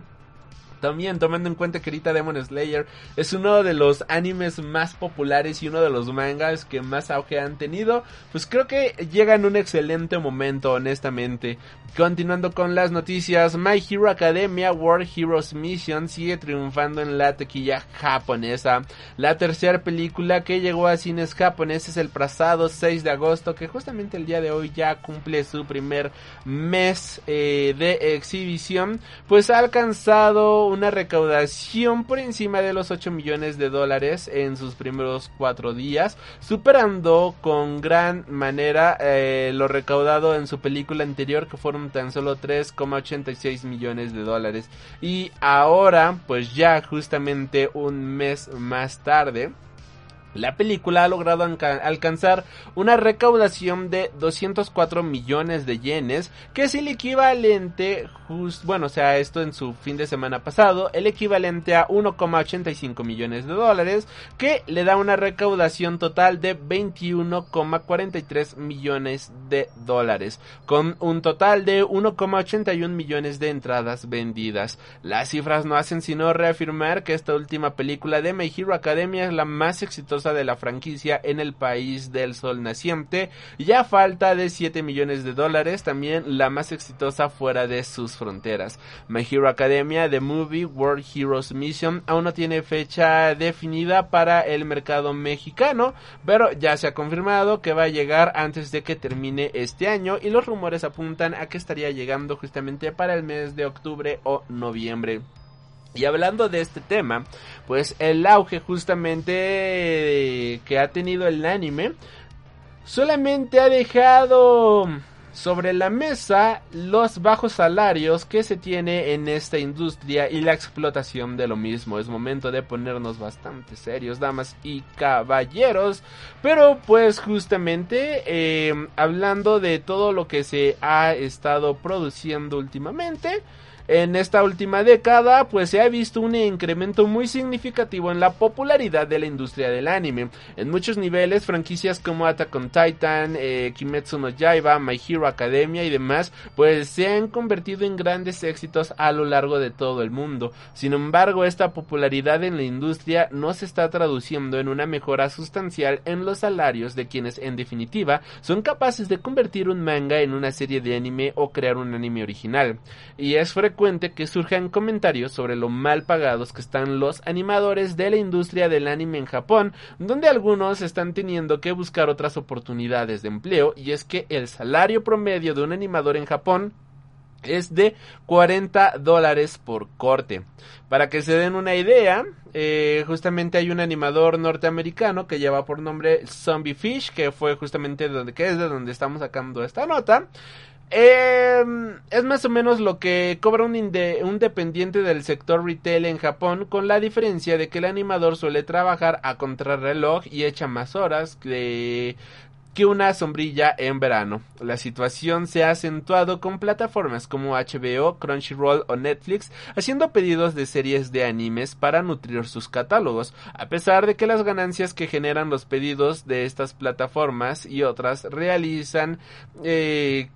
También tomando en cuenta que ahorita Demon Slayer es uno de los animes más populares y uno de los mangas que más auge han tenido, pues creo que llega en un excelente momento, honestamente. Continuando con las noticias, My Hero Academia World Heroes Mission sigue triunfando en la tequilla japonesa. La tercera película que llegó a cines japoneses el pasado 6 de agosto, que justamente el día de hoy ya cumple su primer mes eh, de exhibición, pues ha alcanzado una recaudación por encima de los 8 millones de dólares en sus primeros cuatro días, superando con gran manera eh, lo recaudado en su película anterior que fueron tan solo 3,86 millones de dólares. Y ahora, pues ya justamente un mes más tarde, la película ha logrado alcanzar una recaudación de 204 millones de yenes, que es el equivalente, bueno, o sea, esto en su fin de semana pasado, el equivalente a 1,85 millones de dólares, que le da una recaudación total de 21,43 millones de dólares, con un total de 1,81 millones de entradas vendidas. Las cifras no hacen sino reafirmar que esta última película de My Hero Academia es la más exitosa de la franquicia en el país del sol naciente, ya falta de 7 millones de dólares, también la más exitosa fuera de sus fronteras. My Hero Academia, The Movie, World Heroes Mission aún no tiene fecha definida para el mercado mexicano, pero ya se ha confirmado que va a llegar antes de que termine este año y los rumores apuntan a que estaría llegando justamente para el mes de octubre o noviembre. Y hablando de este tema, pues el auge justamente que ha tenido el anime solamente ha dejado sobre la mesa los bajos salarios que se tiene en esta industria y la explotación de lo mismo. Es momento de ponernos bastante serios, damas y caballeros. Pero pues justamente eh, hablando de todo lo que se ha estado produciendo últimamente. En esta última década, pues se ha visto un incremento muy significativo en la popularidad de la industria del anime. En muchos niveles, franquicias como Attack on Titan, eh, Kimetsu no Yaiba, My Hero Academia y demás, pues se han convertido en grandes éxitos a lo largo de todo el mundo. Sin embargo, esta popularidad en la industria no se está traduciendo en una mejora sustancial en los salarios de quienes, en definitiva, son capaces de convertir un manga en una serie de anime o crear un anime original. Y es frecuente que surjan comentarios sobre lo mal pagados que están los animadores de la industria del anime en Japón, donde algunos están teniendo que buscar otras oportunidades de empleo, y es que el salario promedio de un animador en Japón es de 40 dólares por corte. Para que se den una idea, eh, justamente hay un animador norteamericano que lleva por nombre Zombie Fish, que fue justamente donde, es de donde estamos sacando esta nota. Eh, es más o menos lo que cobra un, un, dependiente del sector retail en Japón, con la diferencia de que el animador suele trabajar a contrarreloj y echa más horas que una sombrilla en verano. La situación se ha acentuado con plataformas como HBO, Crunchyroll o Netflix haciendo pedidos de series de animes para nutrir sus catálogos, a pesar de que las ganancias que generan los pedidos de estas plataformas y otras realizan eh,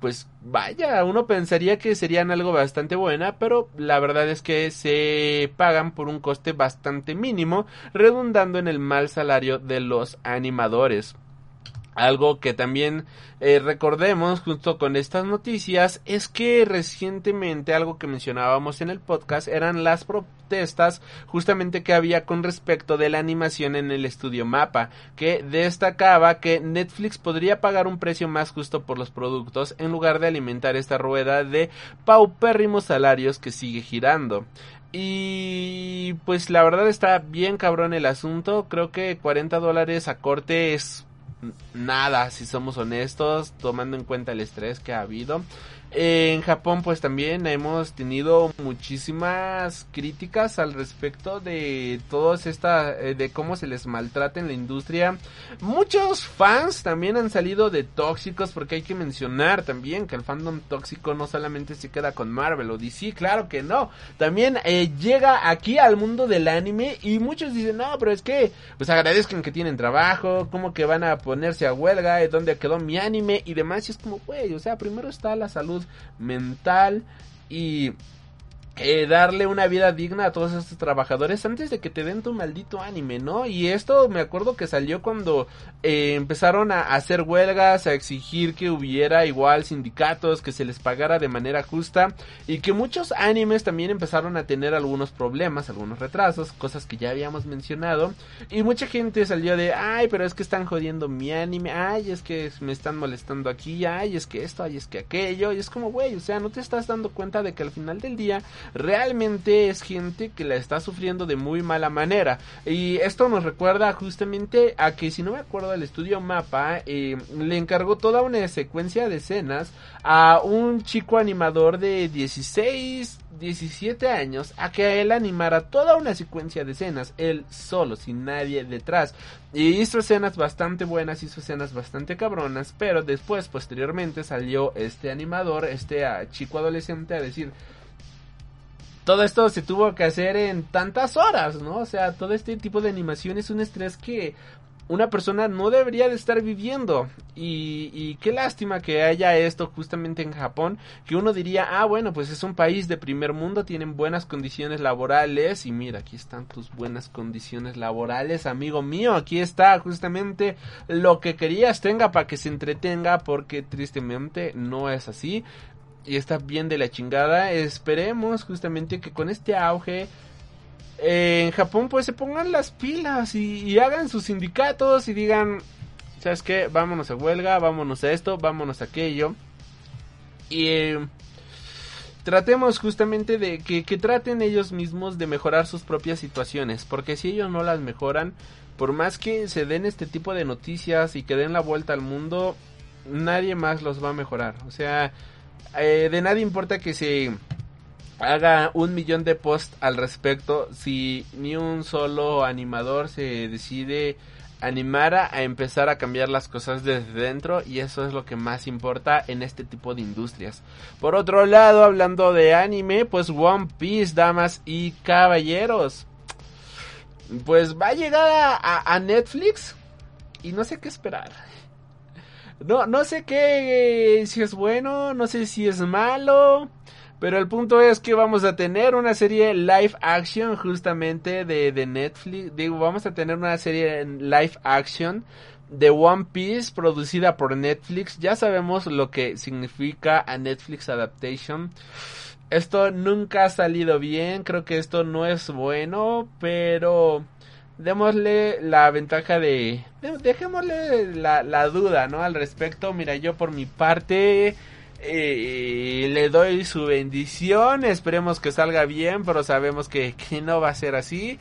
pues vaya, uno pensaría que serían algo bastante buena, pero la verdad es que se pagan por un coste bastante mínimo, redundando en el mal salario de los animadores. Algo que también eh, recordemos junto con estas noticias es que recientemente algo que mencionábamos en el podcast eran las protestas justamente que había con respecto de la animación en el estudio Mapa, que destacaba que Netflix podría pagar un precio más justo por los productos en lugar de alimentar esta rueda de paupérrimos salarios que sigue girando. Y pues la verdad está bien cabrón el asunto. Creo que 40 dólares a corte es nada, si somos honestos, tomando en cuenta el estrés que ha habido. En Japón pues también hemos tenido muchísimas críticas al respecto de todos esta eh, de cómo se les maltrata en la industria. Muchos fans también han salido de tóxicos porque hay que mencionar también que el fandom tóxico no solamente se queda con Marvel o DC, claro que no. También eh, llega aquí al mundo del anime y muchos dicen, "No, pero es que pues agradezcan que tienen trabajo, como que van a ponerse a huelga, eh, dónde quedó mi anime y demás." Y es como, "Güey, o sea, primero está la salud mental y eh, darle una vida digna a todos estos trabajadores antes de que te den tu maldito anime, ¿no? Y esto me acuerdo que salió cuando eh, empezaron a hacer huelgas, a exigir que hubiera igual sindicatos, que se les pagara de manera justa y que muchos animes también empezaron a tener algunos problemas, algunos retrasos, cosas que ya habíamos mencionado y mucha gente salió de, ay, pero es que están jodiendo mi anime, ay, es que me están molestando aquí, ay, es que esto, ay, es que aquello, y es como, güey, o sea, no te estás dando cuenta de que al final del día realmente es gente que la está sufriendo de muy mala manera. Y esto nos recuerda justamente a que, si no me acuerdo, el estudio Mapa eh, le encargó toda una secuencia de escenas a un chico animador de 16, 17 años a que él animara toda una secuencia de escenas, él solo, sin nadie detrás. Y hizo escenas bastante buenas, hizo escenas bastante cabronas, pero después, posteriormente, salió este animador, este ah, chico adolescente a decir, todo esto se tuvo que hacer en tantas horas, ¿no? O sea, todo este tipo de animación es un estrés que una persona no debería de estar viviendo. Y, y, qué lástima que haya esto justamente en Japón, que uno diría, ah, bueno, pues es un país de primer mundo, tienen buenas condiciones laborales. Y mira, aquí están tus buenas condiciones laborales, amigo mío. Aquí está justamente lo que querías tenga para que se entretenga, porque tristemente no es así. Y está bien de la chingada. Esperemos justamente que con este auge en Japón pues se pongan las pilas y, hagan sus sindicatos y digan, ¿sabes qué? Vámonos a huelga, vámonos a esto, vámonos a aquello. Y eh, tratemos justamente de que, que, traten ellos mismos de mejorar sus propias situaciones, porque si ellos no las mejoran, por más que se den este tipo de noticias y que den la vuelta al mundo, nadie más los va a mejorar. O sea, eh, de nadie importa que se haga un millón de posts al respecto si ni un solo animador se decide animar a, empezar a cambiar las cosas desde dentro y eso es lo que más importa en este tipo de industrias. Por otro lado, hablando de anime, pues One Piece, damas y caballeros. Pues va a llegar a, Netflix y no sé qué esperar. No, no sé qué, si es bueno, no sé si es malo. Pero el punto es que vamos a tener una serie live action justamente de, de Netflix. Digo, vamos a tener una serie live action de One Piece producida por Netflix. Ya sabemos lo que significa a Netflix Adaptation. Esto nunca ha salido bien, creo que esto no es bueno, pero démosle la ventaja de... Dejémosle la, la duda, ¿no? Al respecto, mira, yo por mi parte eh, le doy su bendición, esperemos que salga bien, pero sabemos que, no va a ser así.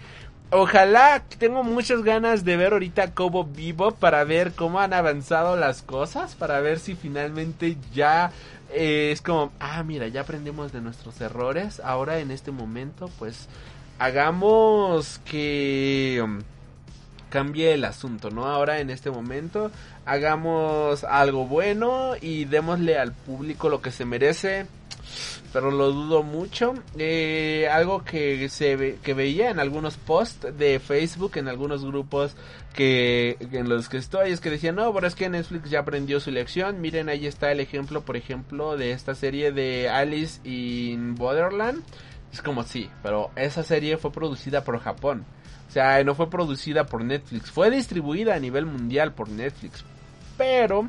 Ojalá, tengo muchas ganas de ver ahorita Cobo Vivo para ver cómo han avanzado las cosas, para ver si finalmente ya eh, es como, ah, mira, ya aprendimos de nuestros errores, ahora en este momento pues hagamos que um, cambie el asunto, ¿no? Ahora en este momento hagamos algo bueno y démosle al público lo que se merece. Pero lo dudo mucho. Eh, algo que se que veía en algunos posts de Facebook, en algunos grupos que en los que estoy, es que decían, no, pero es que Netflix ya aprendió su lección. Miren, ahí está el ejemplo, por ejemplo, de esta serie de Alice in Borderland. Es como sí, pero esa serie fue producida por Japón. O sea, no fue producida por Netflix, fue distribuida a nivel mundial por Netflix, pero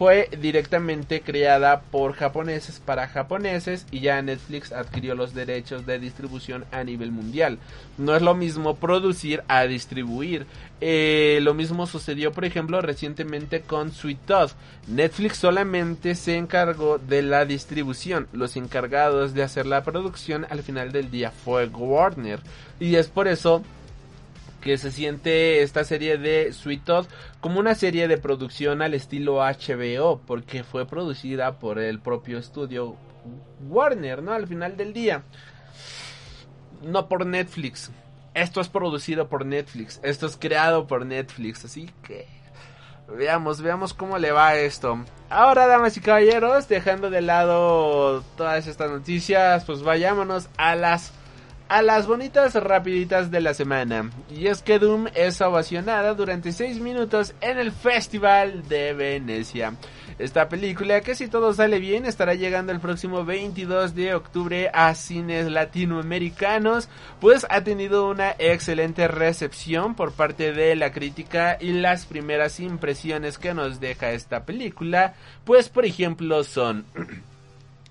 fue directamente creada por japoneses para japoneses y ya Netflix adquirió los derechos de distribución a nivel mundial. No es lo mismo producir a distribuir. Eh, lo mismo sucedió, por ejemplo, recientemente con Sweet Tooth. Netflix solamente se encargó de la distribución. Los encargados de hacer la producción al final del día fue Warner. Y es por eso que se siente esta serie de Sweet Todd como una serie de producción al estilo HBO, porque fue producida por el propio estudio Warner, ¿no? Al final del día. No por Netflix. Esto es producido por Netflix. Esto es creado por Netflix. Así que veamos, veamos cómo le va esto. Ahora, damas y caballeros, dejando de lado todas estas noticias, pues vayámonos a las a las bonitas rapiditas de la semana. Y es que Doom es ovacionada durante 6 minutos en el Festival de Venecia. Esta película, que si todo sale bien, estará llegando el próximo 22 de octubre a cines latinoamericanos, pues ha tenido una excelente recepción por parte de la crítica y las primeras impresiones que nos deja esta película, pues por ejemplo son... <clears throat>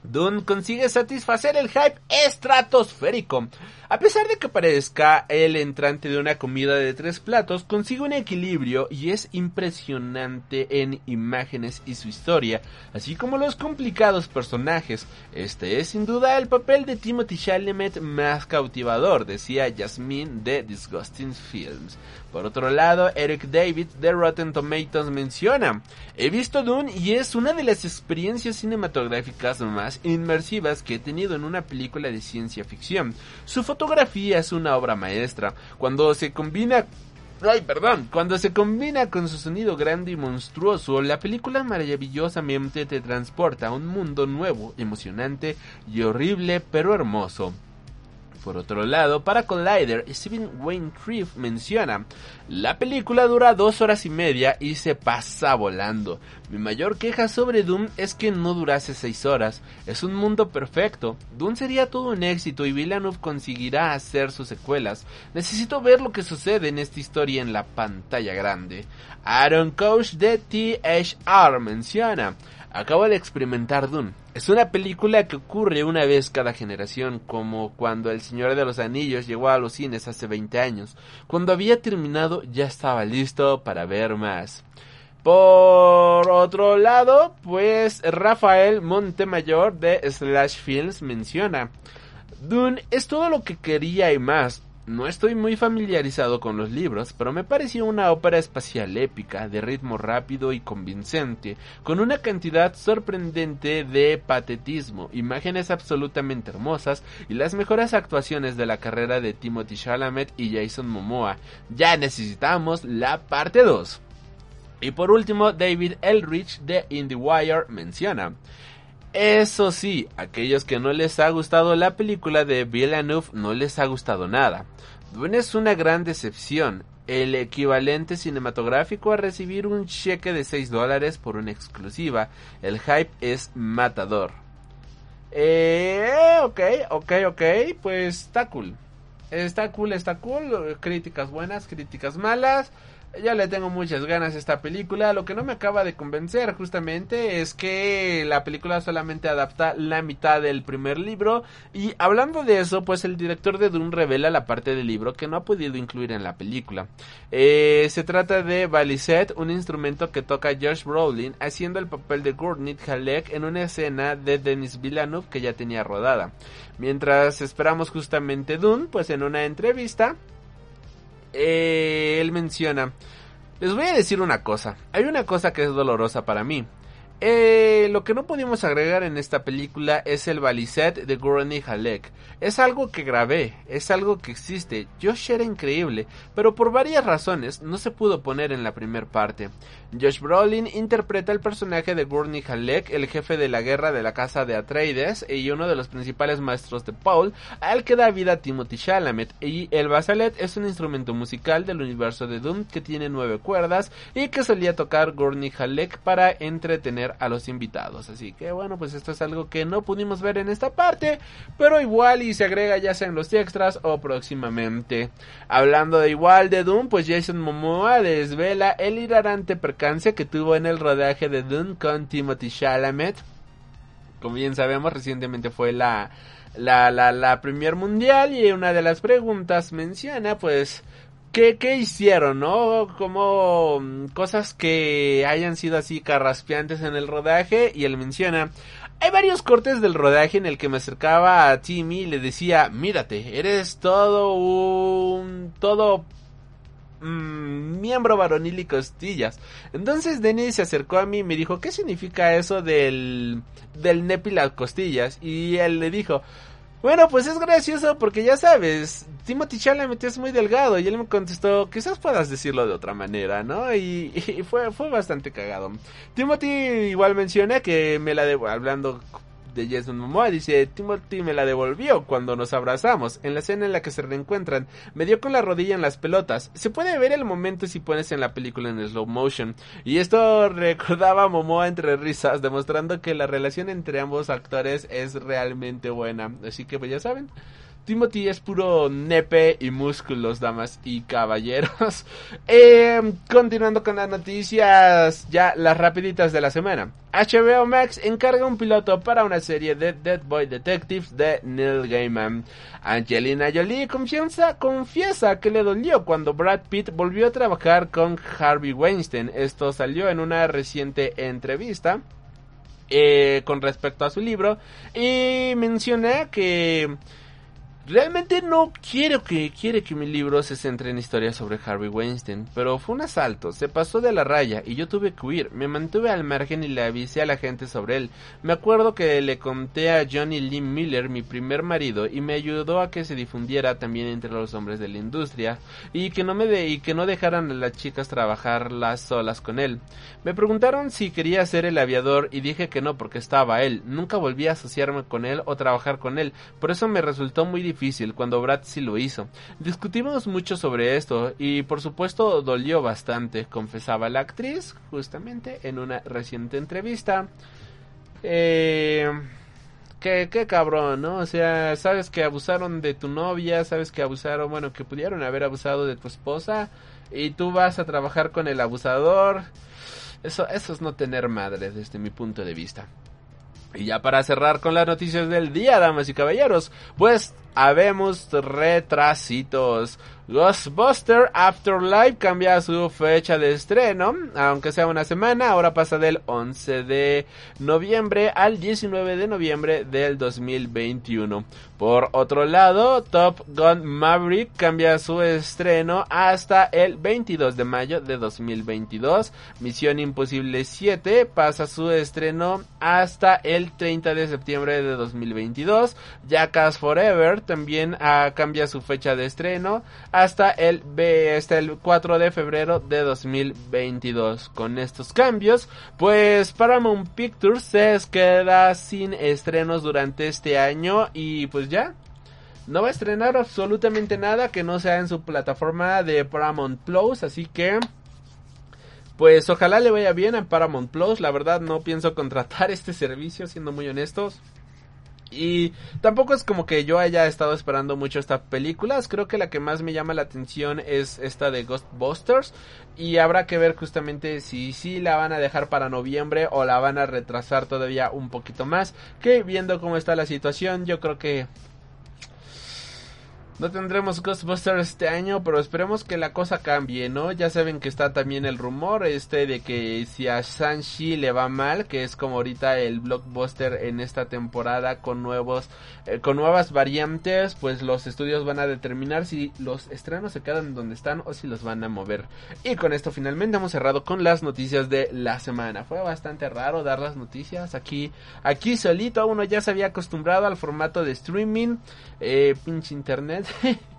Dune consigue satisfacer el hype estratosférico. A pesar de que parezca el entrante de una comida de tres platos, consigue un equilibrio y es impresionante en imágenes y su historia, así como los complicados personajes. Este es sin duda el papel de Timothy Chalamet más cautivador, decía Jasmine de Disgusting Films. Por otro lado, Eric David de Rotten Tomatoes menciona, he visto Dune y es una de las experiencias cinematográficas más inmersivas que he tenido en una película de ciencia ficción. Su fotografía es una obra maestra. Cuando se combina Ay, perdón. Cuando se combina con su sonido grande y monstruoso, la película maravillosamente te transporta a un mundo nuevo, emocionante y horrible, pero hermoso. Por otro lado, para Collider, Stephen Wayne menciona, la película dura dos horas y media y se pasa volando. Mi mayor queja sobre Doom es que no durase seis horas. Es un mundo perfecto. Doom sería todo un éxito y Villeneuve conseguirá hacer sus secuelas. Necesito ver lo que sucede en esta historia en la pantalla grande. Aaron Coach de THR menciona, acabo de experimentar Doom. Es una película que ocurre una vez cada generación, como cuando El Señor de los Anillos llegó a los cines hace 20 años. Cuando había terminado ya estaba listo para ver más. Por otro lado, pues Rafael Montemayor de Slash Films menciona, Dune es todo lo que quería y más. No estoy muy familiarizado con los libros, pero me pareció una ópera espacial épica, de ritmo rápido y convincente, con una cantidad sorprendente de patetismo, imágenes absolutamente hermosas y las mejores actuaciones de la carrera de Timothy Chalamet y Jason Momoa. Ya necesitamos la parte 2. Y por último, David Elrich de IndieWire menciona. Eso sí, aquellos que no les ha gustado la película de Villeneuve no les ha gustado nada. Dune es una gran decepción, el equivalente cinematográfico a recibir un cheque de 6 dólares por una exclusiva. El hype es matador. Eh, ok, ok, ok, pues está cool. Está cool, está cool. Críticas buenas, críticas malas. Ya le tengo muchas ganas a esta película. Lo que no me acaba de convencer justamente es que la película solamente adapta la mitad del primer libro. Y hablando de eso, pues el director de Dune revela la parte del libro que no ha podido incluir en la película. Eh, se trata de Baliset, un instrumento que toca Josh Brolin haciendo el papel de Gurnit Halleck en una escena de Denis Villeneuve que ya tenía rodada. Mientras esperamos justamente Dune, pues en una entrevista eh, él menciona, les voy a decir una cosa, hay una cosa que es dolorosa para mí. Eh, lo que no pudimos agregar en esta película es el baliset de Gurney Halleck. Es algo que grabé, es algo que existe. Josh era increíble, pero por varias razones no se pudo poner en la primera parte. Josh Brolin interpreta el personaje de Gurney Halleck, el jefe de la guerra de la casa de Atreides y uno de los principales maestros de Paul, al que da vida Timothy Chalamet. Y el basalet es un instrumento musical del universo de Doom que tiene nueve cuerdas y que solía tocar Gurney Halleck para entretener a los invitados. Así que bueno, pues esto es algo que no pudimos ver en esta parte, pero igual y se agrega ya sea en los extras o próximamente. Hablando de igual de Doom, pues Jason Momoa desvela el hilarante percance que tuvo en el rodaje de Doom con Timothy Chalamet. Como bien sabemos, recientemente fue la la, la, la Premier Mundial y una de las preguntas menciona pues ¿Qué, ¿Qué hicieron, no? Como cosas que hayan sido así carraspeantes en el rodaje y él menciona, hay varios cortes del rodaje en el que me acercaba a Timmy y le decía, mírate, eres todo un... todo... Mmm, miembro varonil y costillas. Entonces Denny se acercó a mí y me dijo, ¿qué significa eso del... del nepi las costillas? Y él le dijo, bueno, pues es gracioso porque ya sabes, Timothy Chalamet es muy delgado y él me contestó, quizás puedas decirlo de otra manera, ¿no? Y, y fue, fue bastante cagado. Timothy igual menciona que me la debo, hablando de Jason Momoa dice, Timothy me la devolvió cuando nos abrazamos, en la escena en la que se reencuentran, me dio con la rodilla en las pelotas, se puede ver el momento si pones en la película en slow motion, y esto recordaba a Momoa entre risas, demostrando que la relación entre ambos actores es realmente buena, así que pues ya saben. Timothy es puro nepe y músculos, damas y caballeros. <laughs> Eh, continuando con las noticias, ya las rapiditas de la semana. HBO Max encarga un piloto para una serie de Dead Boy Detectives de Neil Gaiman. Angelina Jolie confiesa, confiesa que le dolió cuando Brad Pitt volvió a trabajar con Harvey Weinstein. Esto salió en una reciente entrevista. Eh, con respecto a su libro y menciona que Realmente no quiero que quiere que mi libro se centre en historias sobre Harvey Weinstein, pero fue un asalto, se pasó de la raya y yo tuve que huir. Me mantuve al margen y le avisé a la gente sobre él. Me acuerdo que le conté a Johnny Lee Miller, mi primer marido, y me ayudó a que se difundiera también entre los hombres de la industria y que no me de y que no dejaran a las chicas trabajar las solas con él. Me preguntaron si quería ser el aviador y dije que no porque estaba él. Nunca volví a asociarme con él o trabajar con él, por eso me resultó muy difícil cuando Brad sí lo hizo. Discutimos mucho sobre esto y por supuesto dolió bastante, confesaba la actriz justamente en una reciente entrevista. Eh, qué, qué cabrón, ¿no? O sea, sabes que abusaron de tu novia, sabes que abusaron, bueno, que pudieron haber abusado de tu esposa y tú vas a trabajar con el abusador. Eso, eso es no tener madre desde mi punto de vista. Y ya para cerrar con las noticias del día, damas y caballeros, pues habemos retrasitos. Ghostbuster Afterlife cambia su fecha de estreno, aunque sea una semana, ahora pasa del 11 de noviembre al 19 de noviembre del 2021. Por otro lado, Top Gun Maverick cambia su estreno hasta el 22 de mayo de 2022. Misión Imposible 7 pasa su estreno hasta el 30 de septiembre de 2022. Jackass Forever también ah, cambia su fecha de estreno hasta el, hasta el 4 de febrero de 2022. Con estos cambios, pues Paramount Pictures se queda sin estrenos durante este año y pues ya. No va a estrenar absolutamente nada que no sea en su plataforma de Paramount Plus, así que pues ojalá le vaya bien a Paramount Plus. La verdad no pienso <laughs> contratar este servicio, siendo muy honestos. Y tampoco es como que yo haya estado esperando mucho estas películas. Creo que la que más me llama la atención es esta de Ghostbusters. Y habrá que ver justamente si sí la van a dejar para noviembre o la van a retrasar todavía un poquito más. Que viendo cómo está la situación, yo creo que no tendremos Ghostbusters este año, pero esperemos que la cosa cambie, ¿no? Ya saben que está también el rumor este de que si a Shang-Chi le va mal, que es como ahorita el blockbuster en esta temporada con nuevos eh, con nuevas variantes, pues los estudios van a determinar si los estrenos se quedan donde están o si los van a mover. Y con esto finalmente hemos cerrado con las noticias de la semana. Fue bastante raro dar las noticias aquí aquí solito, uno ya se había acostumbrado al formato de streaming, eh, pinche internet. <laughs>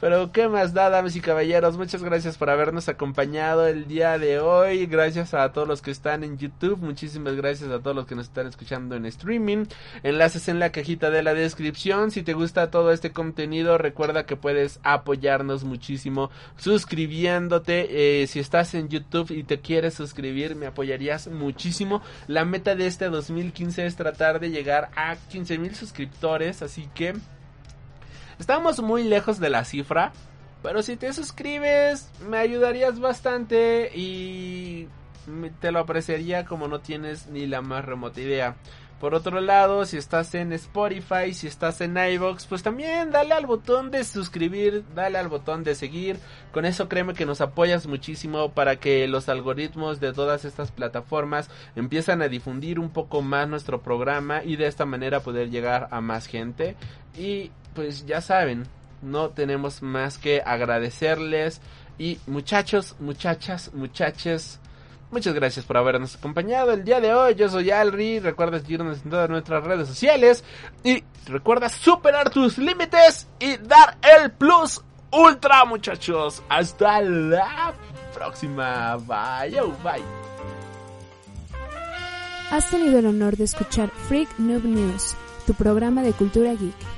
Pero qué más da, damas y caballeros. Muchas gracias por habernos acompañado el día de hoy. Gracias a todos los que están en YouTube. Muchísimas gracias a todos los que nos están escuchando en streaming. Enlaces en la cajita de la descripción. Si te gusta todo este contenido, recuerda que puedes apoyarnos muchísimo suscribiéndote. Eh, si estás en YouTube y te quieres suscribir, me apoyarías muchísimo. La meta de este 2015 es tratar de llegar a 15 mil suscriptores. Así que Estamos muy lejos de la cifra, pero si te suscribes me ayudarías bastante y te lo apreciaría como no tienes ni la más remota idea. Por otro lado, si estás en Spotify, si estás en iVoox, pues también dale al botón de suscribir, dale al botón de seguir. Con eso créeme que nos apoyas muchísimo para que los algoritmos de todas estas plataformas empiezan a difundir un poco más nuestro programa y de esta manera poder llegar a más gente. Y pues ya saben, no tenemos más que agradecerles. Y muchachos, muchachas, muchaches, muchas gracias por habernos acompañado el día de hoy. Yo soy Alri. Recuerda seguirnos en todas nuestras redes sociales. Y recuerda superar tus límites y dar el plus ultra, muchachos. Hasta la próxima. Bye, oh, bye. Has tenido el honor de escuchar Freak Noob News, tu programa de cultura geek.